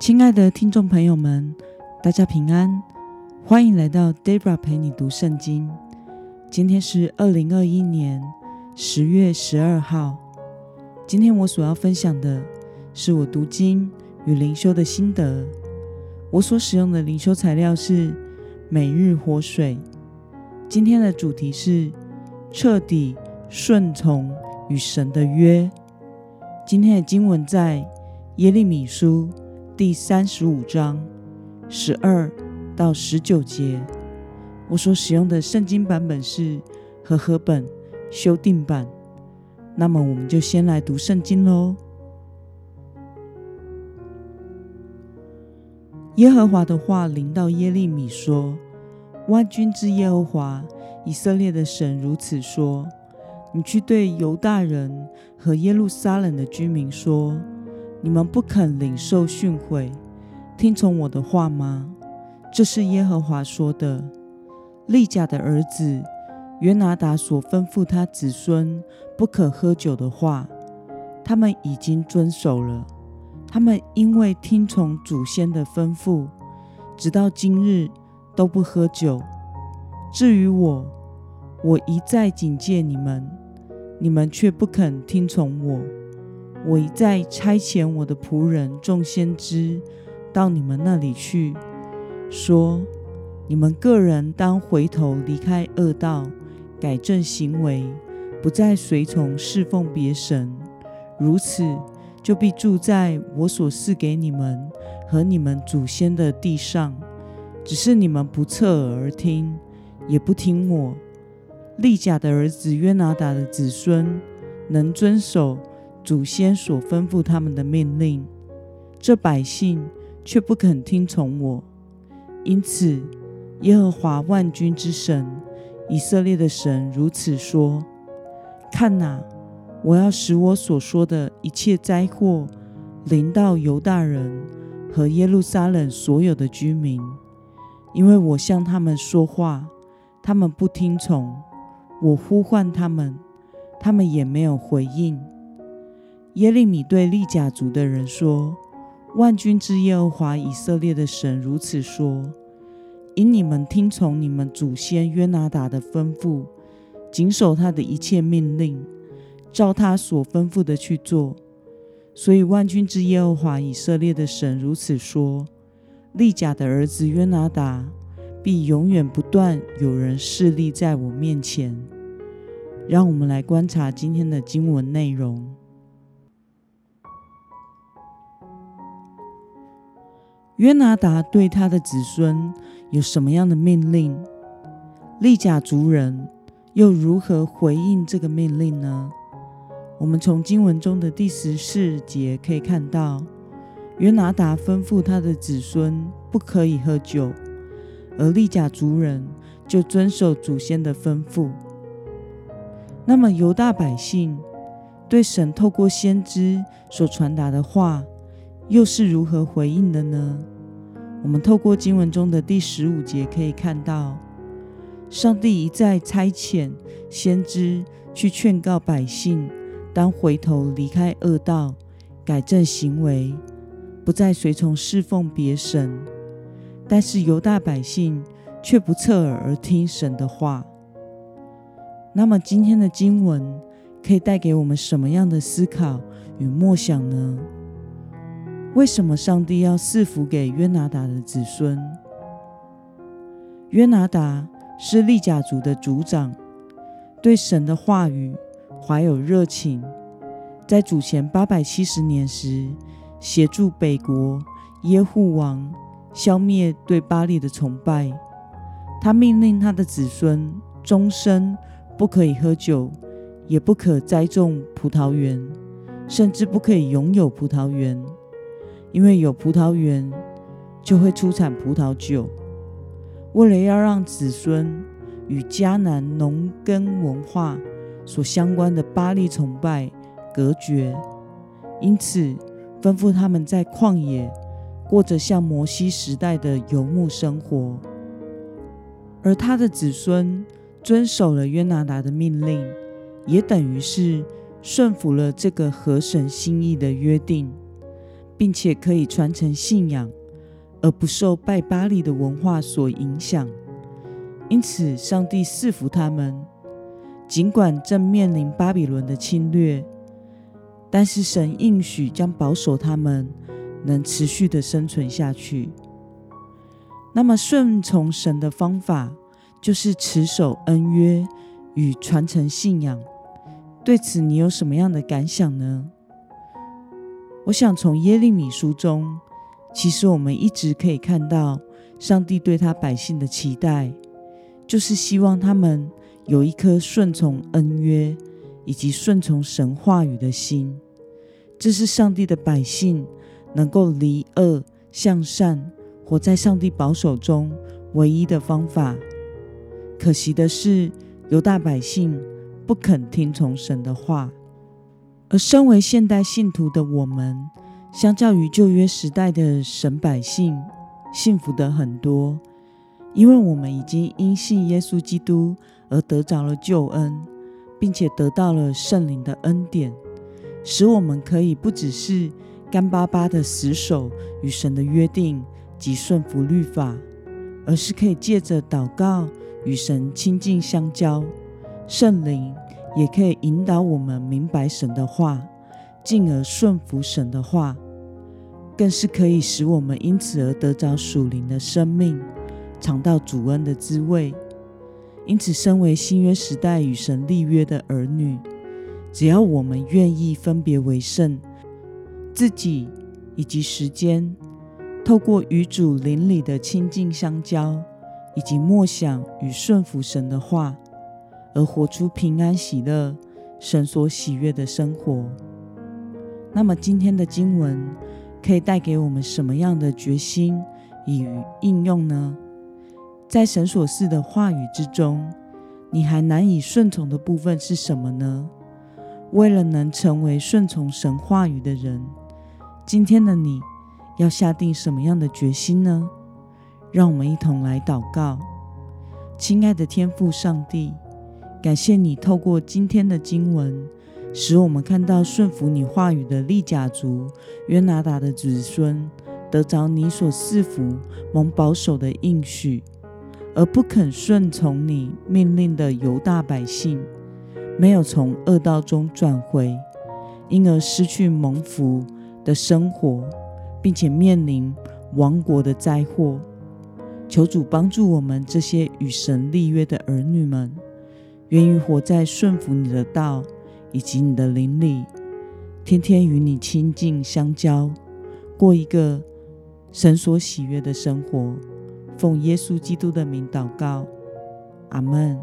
亲爱的听众朋友们，大家平安，欢迎来到 Debra 陪你读圣经。今天是二零二一年十月十二号。今天我所要分享的是我读经与灵修的心得。我所使用的灵修材料是每日活水。今天的主题是彻底顺从与神的约。今天的经文在耶利米书。第三十五章十二到十九节，我所使用的圣经版本是和合本修订版。那么，我们就先来读圣经喽。耶和华的话临到耶利米说：“万军之耶和华以色列的神如此说：你去对犹大人和耶路撒冷的居民说。”你们不肯领受训诲，听从我的话吗？这是耶和华说的。利甲的儿子约拿达所吩咐他子孙不可喝酒的话，他们已经遵守了。他们因为听从祖先的吩咐，直到今日都不喝酒。至于我，我一再警戒你们，你们却不肯听从我。我一再差遣我的仆人众先知到你们那里去，说：你们个人当回头离开恶道，改正行为，不再随从侍奉别神。如此，就必住在我所赐给你们和你们祖先的地上。只是你们不侧耳而听，也不听我。利甲的儿子约拿达的子孙能遵守。祖先所吩咐他们的命令，这百姓却不肯听从我。因此，耶和华万军之神以色列的神如此说：看哪，我要使我所说的一切灾祸临到犹大人和耶路撒冷所有的居民，因为我向他们说话，他们不听从；我呼唤他们，他们也没有回应。耶利米对利甲族的人说：“万军之耶和华以色列的神如此说：因你们听从你们祖先约拿达的吩咐，谨守他的一切命令，照他所吩咐的去做，所以万军之耶和华以色列的神如此说：利甲的儿子约拿达必永远不断有人势立在我面前。”让我们来观察今天的经文内容。约拿达对他的子孙有什么样的命令？利甲族人又如何回应这个命令呢？我们从经文中的第十四节可以看到，约拿达吩咐他的子孙不可以喝酒，而利甲族人就遵守祖先的吩咐。那么犹大百姓对神透过先知所传达的话。又是如何回应的呢？我们透过经文中的第十五节可以看到，上帝一再差遣先知去劝告百姓，当回头离开恶道，改正行为，不再随从侍奉别神。但是犹大百姓却不侧耳而听神的话。那么今天的经文可以带给我们什么样的思考与默想呢？为什么上帝要赐福给约拿达的子孙？约拿达是利甲族的族长，对神的话语怀有热情。在主前八百七十年时，协助北国耶户王消灭对巴利的崇拜。他命令他的子孙终身不可以喝酒，也不可栽种葡萄园，甚至不可以拥有葡萄园。因为有葡萄园，就会出产葡萄酒。为了要让子孙与迦南农耕文化所相关的巴利崇拜隔绝，因此吩咐他们在旷野过着像摩西时代的游牧生活。而他的子孙遵守了约拿达的命令，也等于是顺服了这个合神心意的约定。并且可以传承信仰，而不受拜巴利的文化所影响。因此，上帝赐福他们，尽管正面临巴比伦的侵略，但是神应许将保守他们，能持续的生存下去。那么，顺从神的方法就是持守恩约与传承信仰。对此，你有什么样的感想呢？我想从耶利米书中，其实我们一直可以看到上帝对他百姓的期待，就是希望他们有一颗顺从恩约以及顺从神话语的心。这是上帝的百姓能够离恶向善，活在上帝保守中唯一的方法。可惜的是，犹大百姓不肯听从神的话。而身为现代信徒的我们，相较于旧约时代的神百姓，幸福的很多，因为我们已经因信耶稣基督而得着了救恩，并且得到了圣灵的恩典，使我们可以不只是干巴巴的死守与神的约定及顺服律法，而是可以借着祷告与神亲近相交，圣灵。也可以引导我们明白神的话，进而顺服神的话，更是可以使我们因此而得着属灵的生命，尝到主恩的滋味。因此，身为新约时代与神立约的儿女，只要我们愿意分别为圣，自己以及时间，透过与主邻里的亲近相交，以及默想与顺服神的话。而活出平安喜乐、神所喜悦的生活。那么，今天的经文可以带给我们什么样的决心与应用呢？在神所示的话语之中，你还难以顺从的部分是什么呢？为了能成为顺从神话语的人，今天的你要下定什么样的决心呢？让我们一同来祷告，亲爱的天父上帝。感谢你透过今天的经文，使我们看到顺服你话语的利甲族约拿达的子孙得着你所赐福蒙保守的应许，而不肯顺从你命令的犹大百姓，没有从恶道中转回，因而失去蒙福的生活，并且面临亡国的灾祸。求主帮助我们这些与神立约的儿女们。愿意活在顺服你的道以及你的灵里，天天与你亲近相交，过一个神所喜悦的生活。奉耶稣基督的名祷告，阿门。